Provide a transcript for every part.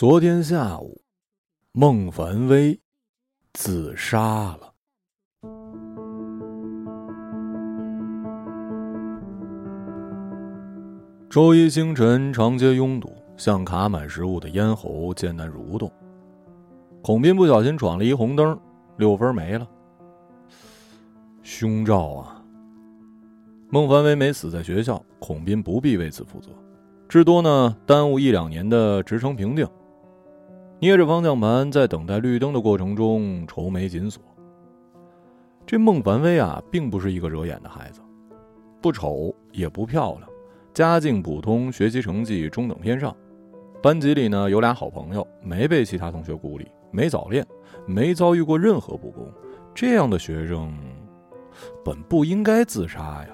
昨天下午，孟凡威自杀了。周一清晨，长街拥堵，像卡满食物的咽喉艰难蠕动。孔斌不小心闯了一红灯，六分没了。凶兆啊！孟凡威没死在学校，孔斌不必为此负责，至多呢耽误一两年的职称评定。捏着方向盘，在等待绿灯的过程中愁眉紧锁。这孟凡威啊，并不是一个惹眼的孩子，不丑也不漂亮，家境普通，学习成绩中等偏上。班级里呢有俩好朋友，没被其他同学孤立，没早恋，没遭遇过任何不公。这样的学生，本不应该自杀呀。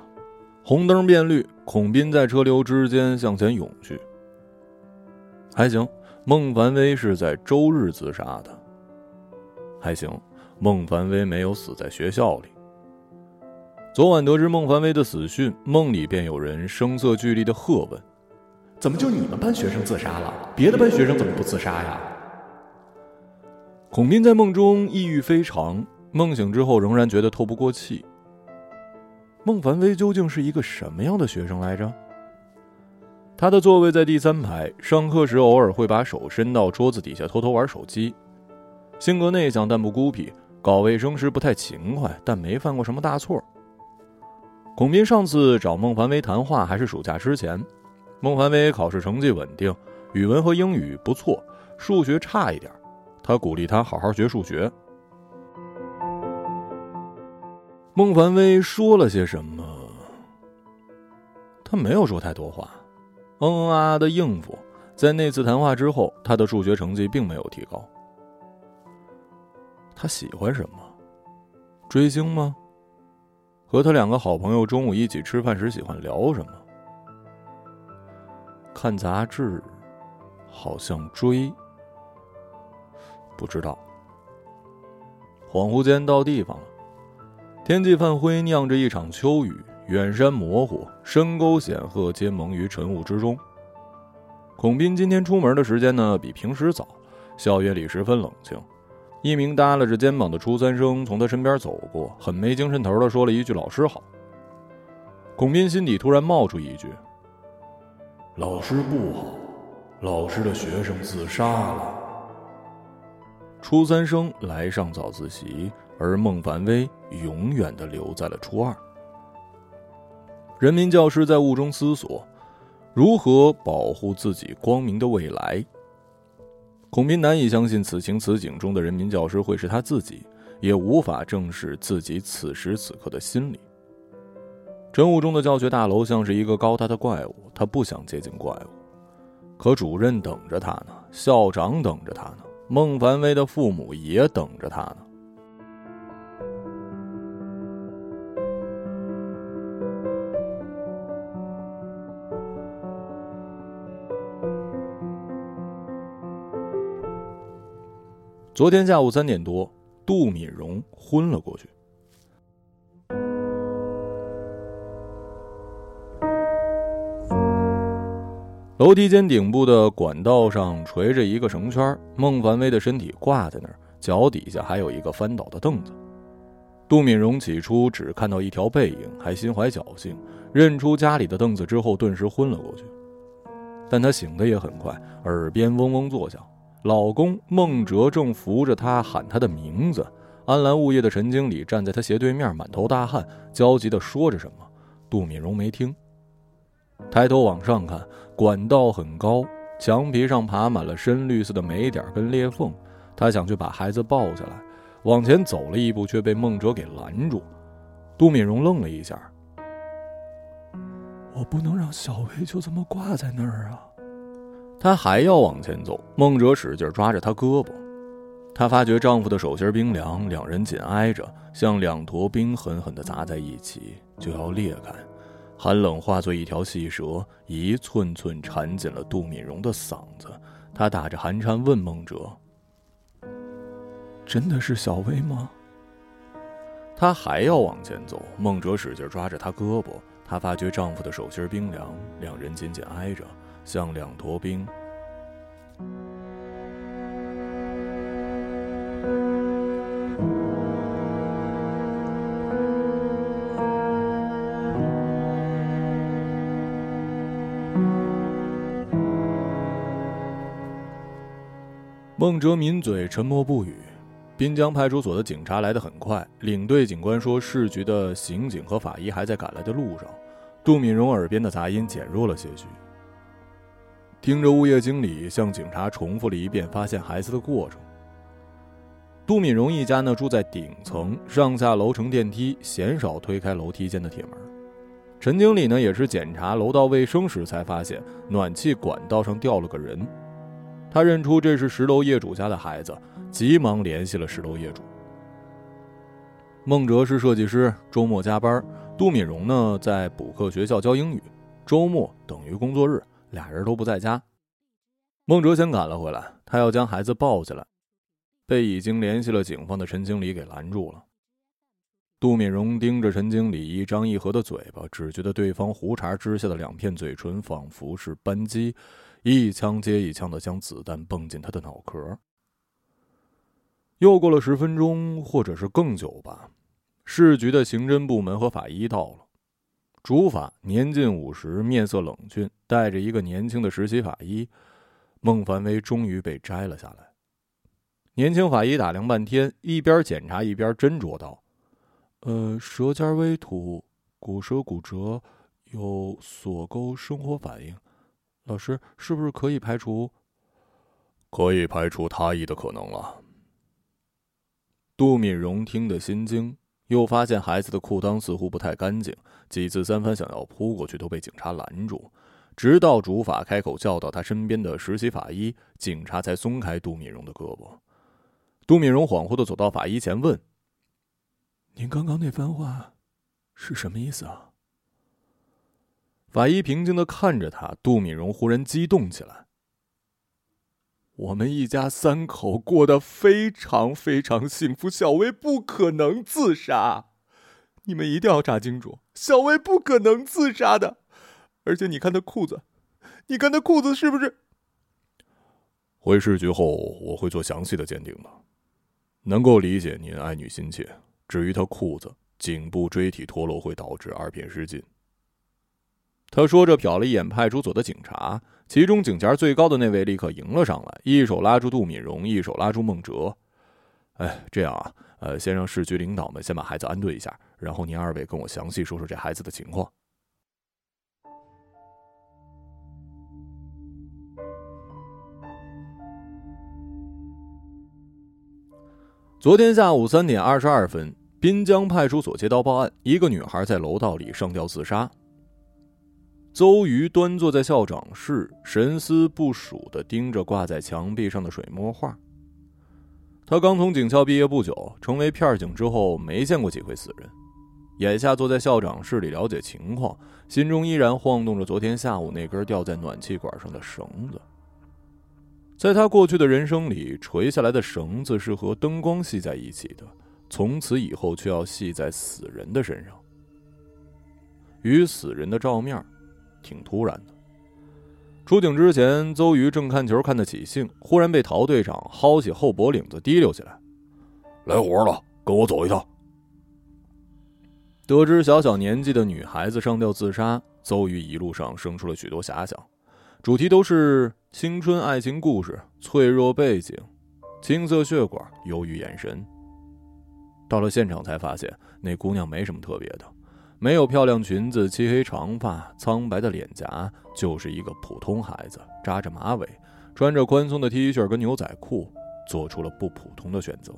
红灯变绿，孔斌在车流之间向前涌去。还行。孟凡威是在周日自杀的，还行。孟凡威没有死在学校里。昨晚得知孟凡威的死讯，梦里便有人声色俱厉的喝问：“怎么就你们班学生自杀了？别的班学生怎么不自杀呀？”孔斌在梦中抑郁非常，梦醒之后仍然觉得透不过气。孟凡威究竟是一个什么样的学生来着？他的座位在第三排，上课时偶尔会把手伸到桌子底下偷偷玩手机。性格内向但不孤僻，搞卫生时不太勤快，但没犯过什么大错。孔斌上次找孟凡威谈话还是暑假之前，孟凡威考试成绩稳定，语文和英语不错，数学差一点，他鼓励他好好学数学。孟凡威说了些什么？他没有说太多话。嗯嗯啊啊的应付，在那次谈话之后，他的数学成绩并没有提高。他喜欢什么？追星吗？和他两个好朋友中午一起吃饭时喜欢聊什么？看杂志，好像追。不知道。恍惚间到地方了，天际泛灰，酿着一场秋雨。远山模糊，深沟显赫，皆蒙于晨雾之中。孔斌今天出门的时间呢，比平时早。校园里十分冷清。一名耷拉着肩膀的初三生从他身边走过，很没精神头的说了一句：“老师好。”孔斌心底突然冒出一句：“老师不好，老师的学生自杀了。”初三生来上早自习，而孟凡威永远的留在了初二。人民教师在雾中思索，如何保护自己光明的未来。孔斌难以相信此情此景中的人民教师会是他自己，也无法正视自己此时此刻的心理。晨雾中的教学大楼像是一个高大的怪物，他不想接近怪物，可主任等着他呢，校长等着他呢，孟凡威的父母也等着他呢。昨天下午三点多，杜敏荣昏了过去。楼梯间顶部的管道上垂着一个绳圈，孟凡威的身体挂在那儿，脚底下还有一个翻倒的凳子。杜敏荣起初只看到一条背影，还心怀侥幸，认出家里的凳子之后，顿时昏了过去。但他醒的也很快，耳边嗡嗡作响。老公孟哲正扶着他喊他的名字，安澜物业的陈经理站在他斜对面，满头大汗，焦急地说着什么。杜敏荣没听，抬头往上看，管道很高，墙皮上爬满了深绿色的霉点跟裂缝。他想去把孩子抱下来，往前走了一步，却被孟哲给拦住。杜敏荣愣了一下：“我不能让小薇就这么挂在那儿啊！”她还要往前走，孟哲使劲抓着她胳膊。她发觉丈夫的手心冰凉，两人紧挨着，像两坨冰狠狠地砸在一起，就要裂开。寒冷化作一条细蛇，一寸寸缠紧了杜敏荣的嗓子。她打着寒颤问孟哲：“真的是小薇吗？”她还要往前走，孟哲使劲抓着她胳膊。她发觉丈夫的手心冰凉，两人紧紧挨着。像两坨冰。孟哲抿嘴，沉默不语。滨江派出所的警察来得很快，领队警官说，市局的刑警和法医还在赶来的路上。杜敏荣耳边的杂音减弱了些许，听着物业经理向警察重复了一遍发现孩子的过程。杜敏荣一家呢住在顶层，上下楼乘电梯，鲜少推开楼梯间的铁门。陈经理呢也是检查楼道卫生时才发现暖气管道上掉了个人，他认出这是十楼业主家的孩子，急忙联系了十楼业主。孟哲是设计师，周末加班；杜敏荣呢在补课学校教英语，周末等于工作日，俩人都不在家。孟哲先赶了回来，他要将孩子抱起来。被已经联系了警方的陈经理给拦住了。杜敏荣盯着陈经理一张一合的嘴巴，只觉得对方胡茬之下的两片嘴唇仿佛是扳机，一枪接一枪的将子弹蹦进他的脑壳。又过了十分钟，或者是更久吧，市局的刑侦部门和法医到了。主法年近五十，面色冷峻，带着一个年轻的实习法医，孟凡威终于被摘了下来。年轻法医打量半天，一边检查一边斟酌道：“呃，舌尖微吐，骨舌骨折，有锁沟生活反应。老师，是不是可以排除？可以排除他意的可能了。”杜敏荣听得心惊，又发现孩子的裤裆似乎不太干净，几次三番想要扑过去，都被警察拦住。直到主法开口叫到他身边的实习法医，警察才松开杜敏荣的胳膊。杜敏荣恍惚的走到法医前，问：“您刚刚那番话是什么意思啊？”法医平静的看着他，杜敏荣忽然激动起来：“我们一家三口过得非常非常幸福，小薇不可能自杀，你们一定要查清楚，小薇不可能自杀的。而且你看她裤子，你看她裤子是不是？”回市局后，我会做详细的鉴定的。能够理解您爱女心切。至于她裤子、颈部椎体脱落会导致二片失禁。他说着，瞟了一眼派出所的警察，其中警衔最高的那位立刻迎了上来，一手拉住杜敏荣，一手拉住孟哲。哎，这样啊，呃，先让市局领导们先把孩子安顿一下，然后您二位跟我详细说说这孩子的情况。昨天下午三点二十二分，滨江派出所接到报案，一个女孩在楼道里上吊自杀。邹瑜端坐在校长室，神思不属的盯着挂在墙壁上的水墨画。他刚从警校毕业不久，成为片警之后没见过几回死人，眼下坐在校长室里了解情况，心中依然晃动着昨天下午那根吊在暖气管上的绳子。在他过去的人生里，垂下来的绳子是和灯光系在一起的，从此以后却要系在死人的身上。与死人的照面，挺突然的。出警之前，邹瑜正看球看得起兴，忽然被陶队长薅起后脖领子提溜起来：“来活了，跟我走一趟。”得知小小年纪的女孩子上吊自杀，邹瑜一路上生出了许多遐想。主题都是青春爱情故事，脆弱背景，青色血管，忧郁眼神。到了现场才发现，那姑娘没什么特别的，没有漂亮裙子，漆黑长发，苍白的脸颊，就是一个普通孩子，扎着马尾，穿着宽松的 T 恤跟牛仔裤，做出了不普通的选择。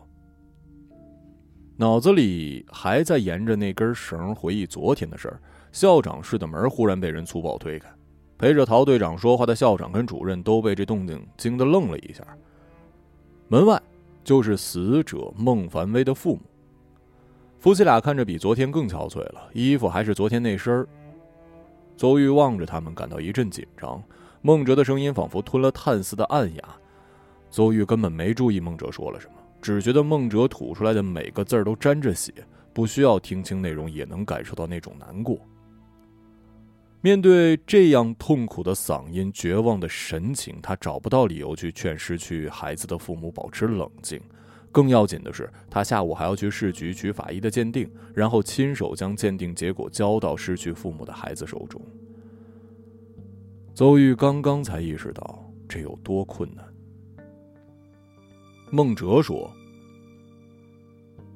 脑子里还在沿着那根绳回忆昨天的事儿，校长室的门忽然被人粗暴推开。陪着陶队长说话的校长跟主任都被这动静惊得愣了一下。门外就是死者孟凡威的父母，夫妻俩看着比昨天更憔悴了，衣服还是昨天那身儿。邹玉望着他们，感到一阵紧张。孟哲的声音仿佛吞了碳似的暗哑。邹玉根本没注意孟哲说了什么，只觉得孟哲吐出来的每个字儿都沾着血，不需要听清内容也能感受到那种难过。面对这样痛苦的嗓音、绝望的神情，他找不到理由去劝失去孩子的父母保持冷静。更要紧的是，他下午还要去市局取法医的鉴定，然后亲手将鉴定结果交到失去父母的孩子手中。邹玉刚刚才意识到这有多困难。孟哲说：“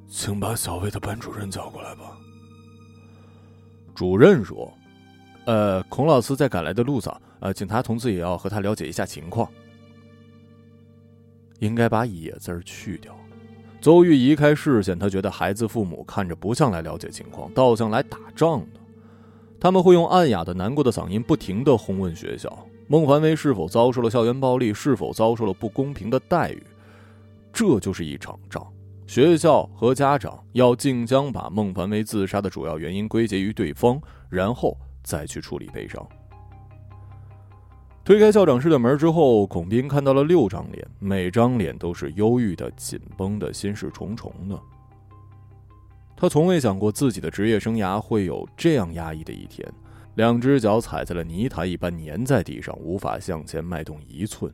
请把小魏的班主任叫过来吧。”主任说：“呃，孔老师在赶来的路上，呃，警察同志也要和他了解一下情况。应该把‘野’字去掉。”邹玉移开视线，他觉得孩子父母看着不像来了解情况，倒像来打仗的。他们会用暗哑的、难过的嗓音，不停的轰问学校。孟凡威是否遭受了校园暴力？是否遭受了不公平的待遇？这就是一场仗。学校和家长要竞相把孟凡威自杀的主要原因归结于对方，然后再去处理悲伤。推开校长室的门之后，孔斌看到了六张脸，每张脸都是忧郁的、紧绷的、心事重重的。他从未想过自己的职业生涯会有这样压抑的一天。两只脚踩在了泥潭一般粘在地上，无法向前迈动一寸。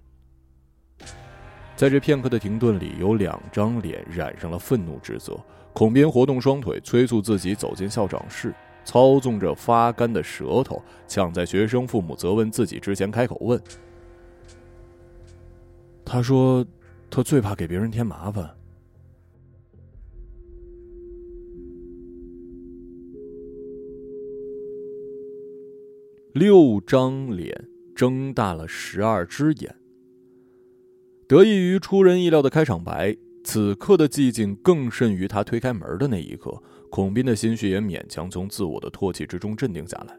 在这片刻的停顿里，有两张脸染上了愤怒之色。孔斌活动双腿，催促自己走进校长室，操纵着发干的舌头，抢在学生父母责问自己之前开口问：“他说，他最怕给别人添麻烦。”六张脸睁大了十二只眼。得益于出人意料的开场白，此刻的寂静更甚于他推开门的那一刻。孔斌的心绪也勉强从自我的唾弃之中镇定下来。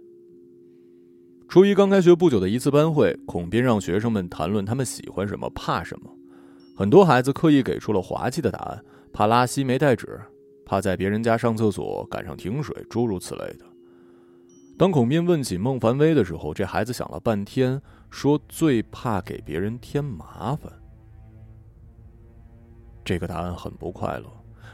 初一刚开学不久的一次班会，孔斌让学生们谈论他们喜欢什么、怕什么。很多孩子刻意给出了滑稽的答案：怕拉稀没带纸，怕在别人家上厕所赶上停水，诸如此类的。当孔斌问起孟凡威的时候，这孩子想了半天，说最怕给别人添麻烦。这个答案很不快乐，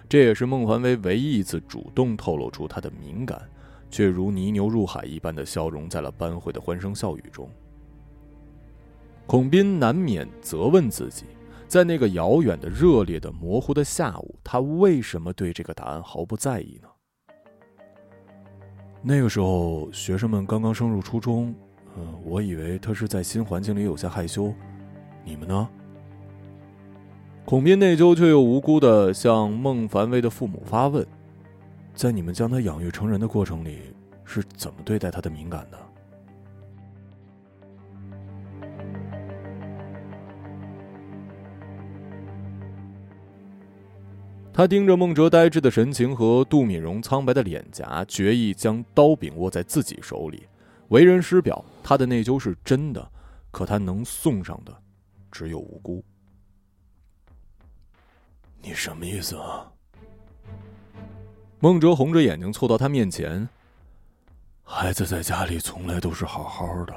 这也是孟凡威唯一一次主动透露出他的敏感，却如泥牛入海一般的消融在了班会的欢声笑语中。孔斌难免责问自己，在那个遥远的、热烈的、模糊的下午，他为什么对这个答案毫不在意呢？那个时候，学生们刚刚升入初中，嗯，我以为他是在新环境里有些害羞。你们呢？孔斌内疚却又无辜的向孟凡威的父母发问：在你们将他养育成人的过程里，是怎么对待他的敏感的？他盯着孟哲呆滞的神情和杜敏荣苍白的脸颊，决意将刀柄握在自己手里。为人师表，他的内疚是真的，可他能送上的，只有无辜。你什么意思啊？孟哲红着眼睛凑到他面前。孩子在家里从来都是好好的，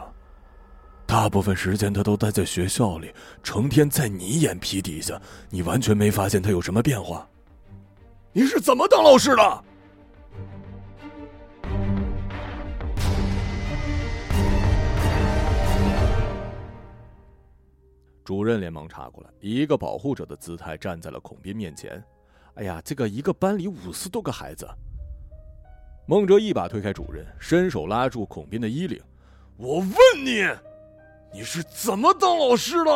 大部分时间他都待在学校里，成天在你眼皮底下，你完全没发现他有什么变化。你是怎么当老师的？主任连忙插过来，以一个保护者的姿态站在了孔斌面前。哎呀，这个一个班里五十多个孩子。孟哲一把推开主任，伸手拉住孔斌的衣领：“我问你，你是怎么当老师的？”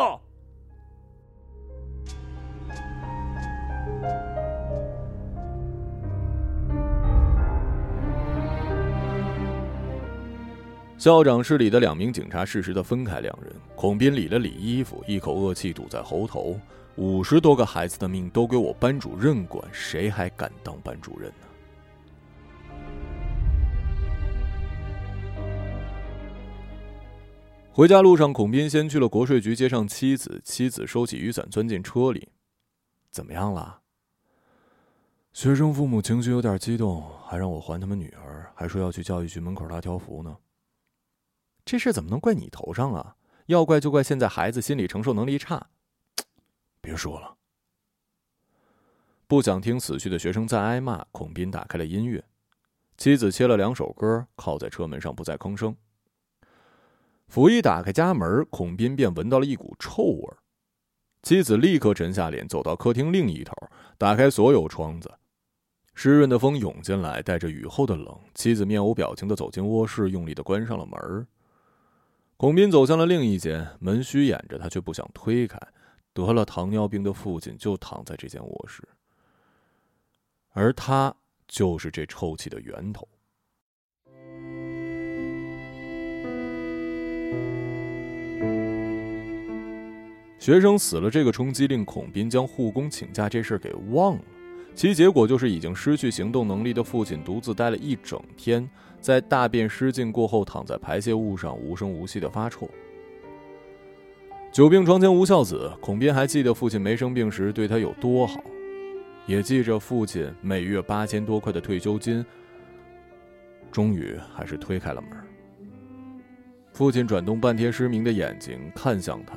校长室里的两名警察适时的分开两人。孔斌理了理衣服，一口恶气堵在喉头：“五十多个孩子的命都归我班主任管，谁还敢当班主任呢？”回家路上，孔斌先去了国税局接上妻子。妻子收起雨伞，钻进车里：“怎么样了？”学生父母情绪有点激动，还让我还他们女儿，还说要去教育局门口拉条幅呢。这事怎么能怪你头上啊？要怪就怪现在孩子心理承受能力差。别说了。不想听死去的学生再挨骂，孔斌打开了音乐，妻子切了两首歌，靠在车门上不再吭声。甫一打开家门，孔斌便闻到了一股臭味妻子立刻沉下脸，走到客厅另一头，打开所有窗子，湿润的风涌进来，带着雨后的冷。妻子面无表情的走进卧室，用力的关上了门。孔斌走向了另一间门，虚掩着，他却不想推开。得了糖尿病的父亲就躺在这间卧室，而他就是这臭气的源头。学生死了这个冲击令孔斌将护工请假这事给忘了，其结果就是已经失去行动能力的父亲独自待了一整天，在大便失禁过后躺在排泄物上无声无息的发臭。久病床前无孝子，孔斌还记得父亲没生病时对他有多好，也记着父亲每月八千多块的退休金。终于还是推开了门。父亲转动半天失明的眼睛看向他，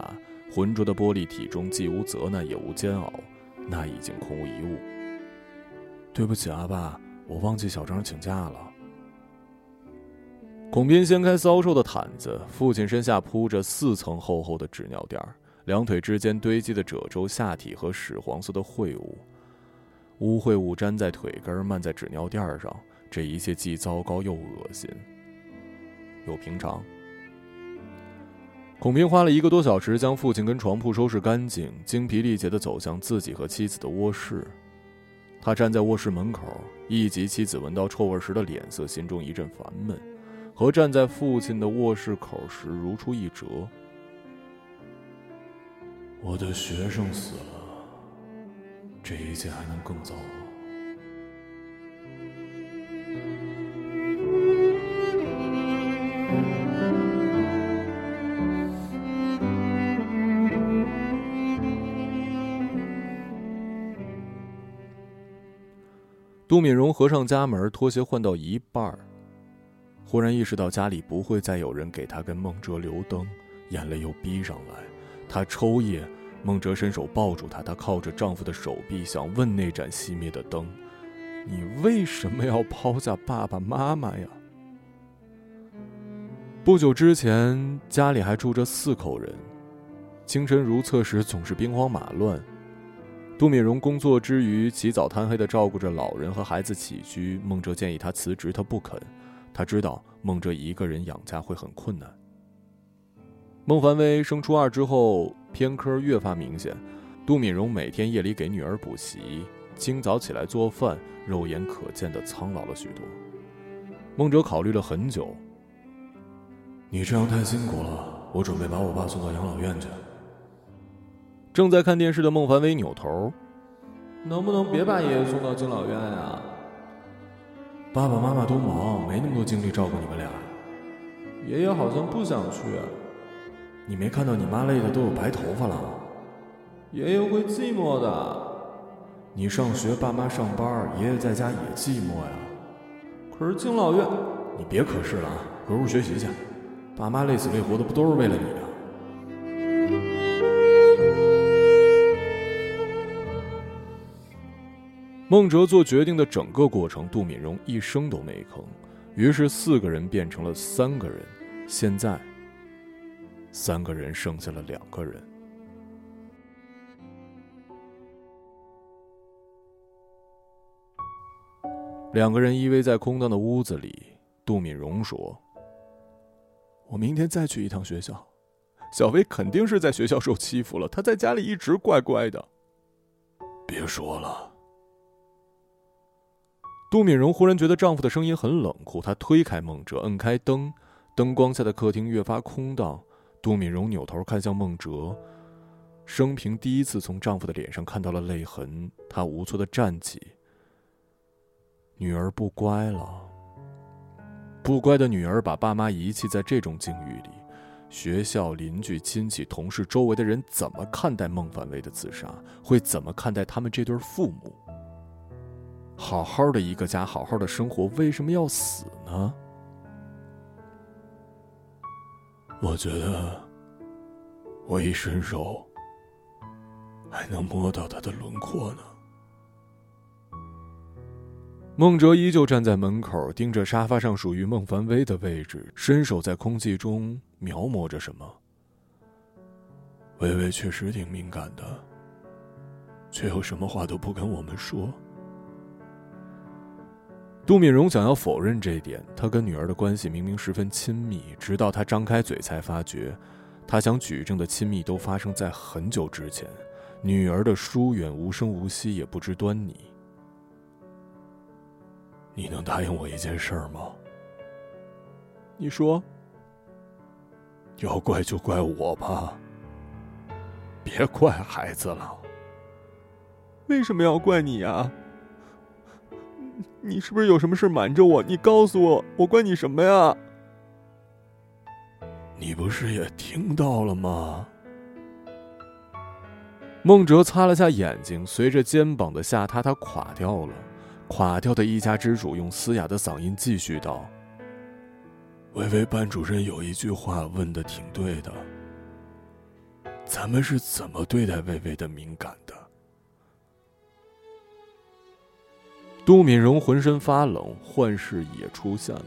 浑浊的玻璃体中既无责难也无煎熬，那已经空无一物。对不起，阿爸，我忘记小张请假了。孔斌掀开骚臭的毯子，父亲身下铺着四层厚厚的纸尿垫两腿之间堆积的褶皱下体和屎黄色的秽物，污秽物粘在腿根，漫在纸尿垫上，这一切既糟糕又恶心，又平常。孔斌花了一个多小时将父亲跟床铺收拾干净，精疲力竭地走向自己和妻子的卧室。他站在卧室门口，一及妻子闻到臭味时的脸色，心中一阵烦闷。和站在父亲的卧室口时如出一辙。我的学生死了，这一切还能更糟吗？杜敏荣合上家门，拖鞋换到一半儿。忽然意识到家里不会再有人给他跟孟哲留灯，眼泪又逼上来。他抽噎，孟哲伸手抱住她，她靠着丈夫的手臂，想问那盏熄灭的灯：“你为什么要抛下爸爸妈妈呀？”不久之前，家里还住着四口人，清晨如厕时总是兵荒马乱。杜敏荣工作之余起早贪黑的照顾着老人和孩子起居。孟哲建议他辞职，他不肯。他知道孟哲一个人养家会很困难。孟凡威升初二之后，偏科越发明显。杜敏荣每天夜里给女儿补习，清早起来做饭，肉眼可见的苍老了许多。孟哲考虑了很久。你这样太辛苦了，我准备把我爸送到养老院去。正在看电视的孟凡威扭头：“能不能别把爷爷送到敬老院呀？”爸爸妈妈都忙，没那么多精力照顾你们俩。爷爷好像不想去。你没看到你妈累的都有白头发了。爷爷会寂寞的。你上学，爸妈上班，爷爷在家也寂寞呀。可是敬老院，你别可是了啊，回屋学习去。爸妈累死累活的，不都是为了你啊？孟哲做决定的整个过程，杜敏荣一声都没吭。于是四个人变成了三个人，现在三个人剩下了两个人。两个人依偎在空荡的屋子里。杜敏荣说：“我明天再去一趟学校。小薇肯定是在学校受欺负了，她在家里一直乖乖的。”别说了。杜敏荣忽然觉得丈夫的声音很冷酷，她推开孟哲，摁开灯，灯光下的客厅越发空荡。杜敏荣扭头看向孟哲，生平第一次从丈夫的脸上看到了泪痕，她无措的站起。女儿不乖了，不乖的女儿把爸妈遗弃在这种境遇里，学校、邻居、亲戚、同事、周围的人怎么看待孟凡威的自杀？会怎么看待他们这对父母？好好的一个家，好好的生活，为什么要死呢？我觉得，我一伸手，还能摸到他的轮廓呢。孟哲依旧站在门口，盯着沙发上属于孟凡威的位置，伸手在空气中描摹着什么。微微确实挺敏感的，却又什么话都不跟我们说。杜敏荣想要否认这一点，他跟女儿的关系明明十分亲密，直到他张开嘴才发觉，他想举证的亲密都发生在很久之前，女儿的疏远无声无息，也不知端倪。你能答应我一件事吗？你说。要怪就怪我吧，别怪孩子了。为什么要怪你啊？你是不是有什么事瞒着我？你告诉我，我怪你什么呀？你不是也听到了吗？孟哲擦了下眼睛，随着肩膀的下塌，他垮掉了。垮掉的一家之主用嘶哑的嗓音继续道：“微微班主任有一句话问的挺对的，咱们是怎么对待微微的敏感的？”杜敏荣浑身发冷，幻视也出现了。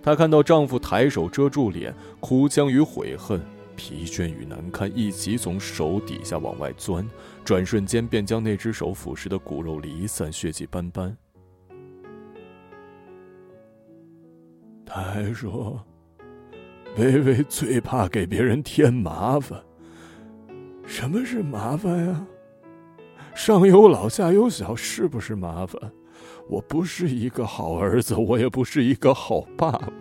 她看到丈夫抬手遮住脸，哭腔与悔恨。疲倦与难堪一起从手底下往外钻，转瞬间便将那只手腐蚀的骨肉离散，血迹斑斑。他还说：“微微最怕给别人添麻烦。什么是麻烦呀？上有老下有小，是不是麻烦？我不是一个好儿子，我也不是一个好爸爸。”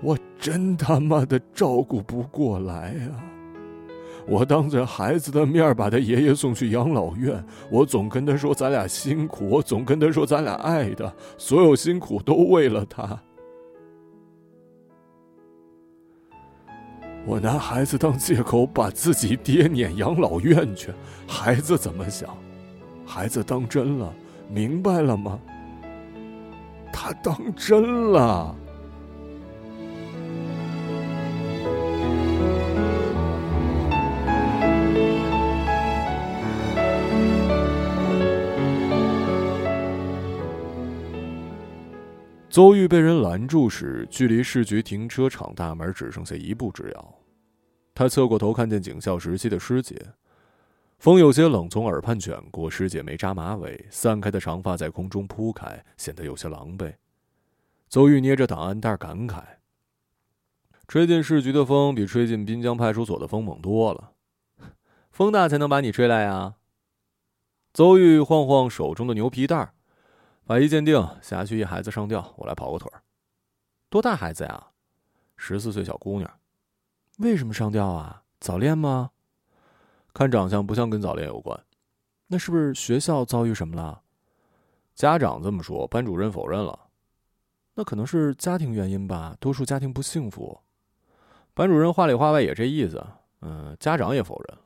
我真他妈的照顾不过来啊！我当着孩子的面把他爷爷送去养老院，我总跟他说咱俩辛苦，我总跟他说咱俩爱他，所有辛苦都为了他。我拿孩子当借口把自己爹撵养老院去，孩子怎么想？孩子当真了，明白了吗？他当真了。邹玉被人拦住时，距离市局停车场大门只剩下一步之遥。他侧过头，看见警校时期的师姐，风有些冷，从耳畔卷过。师姐没扎马尾，散开的长发在空中铺开，显得有些狼狈。邹玉捏着档案袋，感慨：吹进市局的风，比吹进滨江派出所的风猛多了。风大才能把你吹来呀！邹玉晃晃手中的牛皮袋。法医鉴定，辖区一孩子上吊，我来跑个腿儿。多大孩子呀？十四岁小姑娘。为什么上吊啊？早恋吗？看长相不像跟早恋有关。那是不是学校遭遇什么了？家长这么说，班主任否认了。那可能是家庭原因吧，多数家庭不幸福。班主任话里话外也这意思。嗯，家长也否认。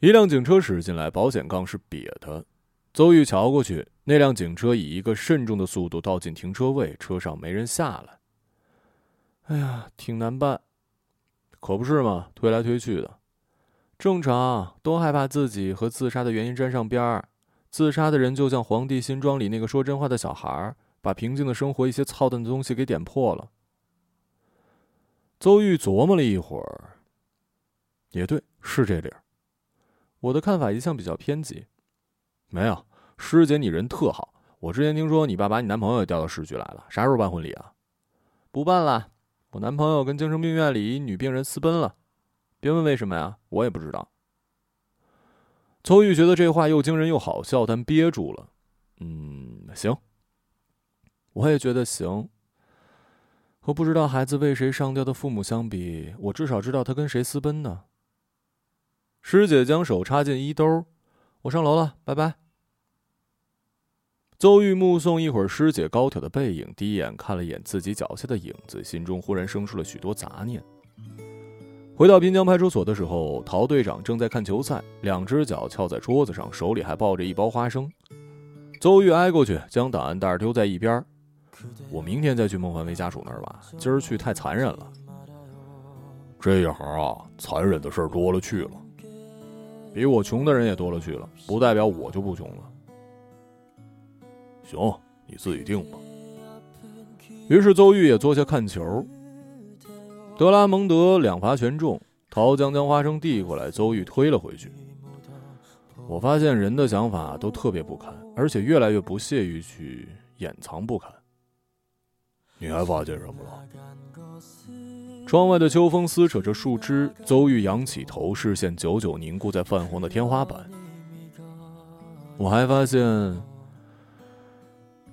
一辆警车驶进来，保险杠是瘪的。邹玉瞧过去，那辆警车以一个慎重的速度倒进停车位，车上没人下来。哎呀，挺难办，可不是嘛？推来推去的，正常，都害怕自己和自杀的原因沾上边儿。自杀的人就像《皇帝新装》里那个说真话的小孩，把平静的生活一些操蛋的东西给点破了。邹玉琢磨了一会儿，也对，是这理儿。我的看法一向比较偏激，没有。师姐，你人特好。我之前听说你爸把你男朋友也调到市局来了，啥时候办婚礼啊？不办了，我男朋友跟精神病院里一女病人私奔了。别问为什么呀，我也不知道。邹玉觉得这话又惊人又好笑，但憋住了。嗯，行，我也觉得行。和不知道孩子为谁上吊的父母相比，我至少知道他跟谁私奔呢。师姐将手插进衣兜，我上楼了，拜拜。邹玉目送一会儿师姐高挑的背影，第一眼看了眼自己脚下的影子，心中忽然生出了许多杂念。回到滨江派出所的时候，陶队长正在看球赛，两只脚翘在桌子上，手里还抱着一包花生。邹玉挨过去，将档案袋丢在一边。我明天再去孟凡威家属那儿吧，今儿去太残忍了。这一行啊，残忍的事儿多了去了，比我穷的人也多了去了，不代表我就不穷了。行，你自己定吧。于是邹玉也坐下看球。德拉蒙德两罚全中，陶江将花生递过来，邹玉推了回去。我发现人的想法都特别不堪，而且越来越不屑于去掩藏不堪。你还发现什么了？窗外的秋风撕扯着树枝，邹玉仰起头，视线久久凝固在泛红的天花板。我还发现，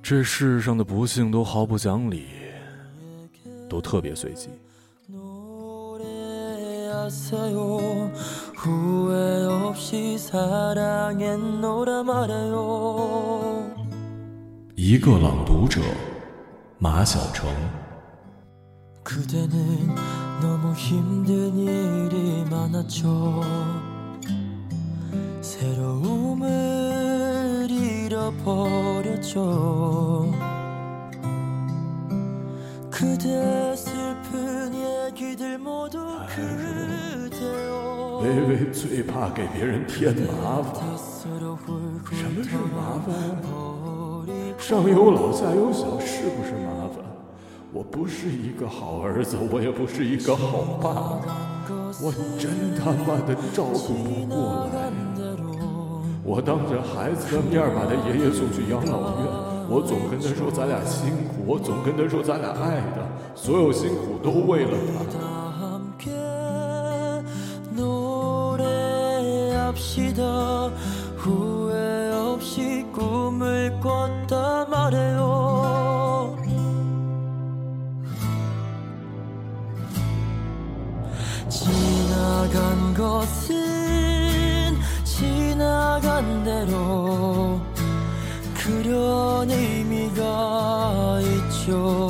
这世上的不幸都毫不讲理，都特别随机。 一个朗读者，马晓成。 그대는 너무 힘든 일이 많았죠 새로움을 잃어버렸죠 그대 薇薇最怕给别人添麻烦。什么是麻烦？呀上有老下有小是不是麻烦？我不是一个好儿子我也不是一个好爸爸。我真他妈的照顾不过来。我当着孩子的面把他爷爷送去养老院我总跟他说咱俩辛苦我总跟他说咱俩爱他所有辛苦都为了他。 노래합시다 후회 없이 꿈을 꿨다 말해요. 지나간 것은 지나간 대로 그런 의미가 있죠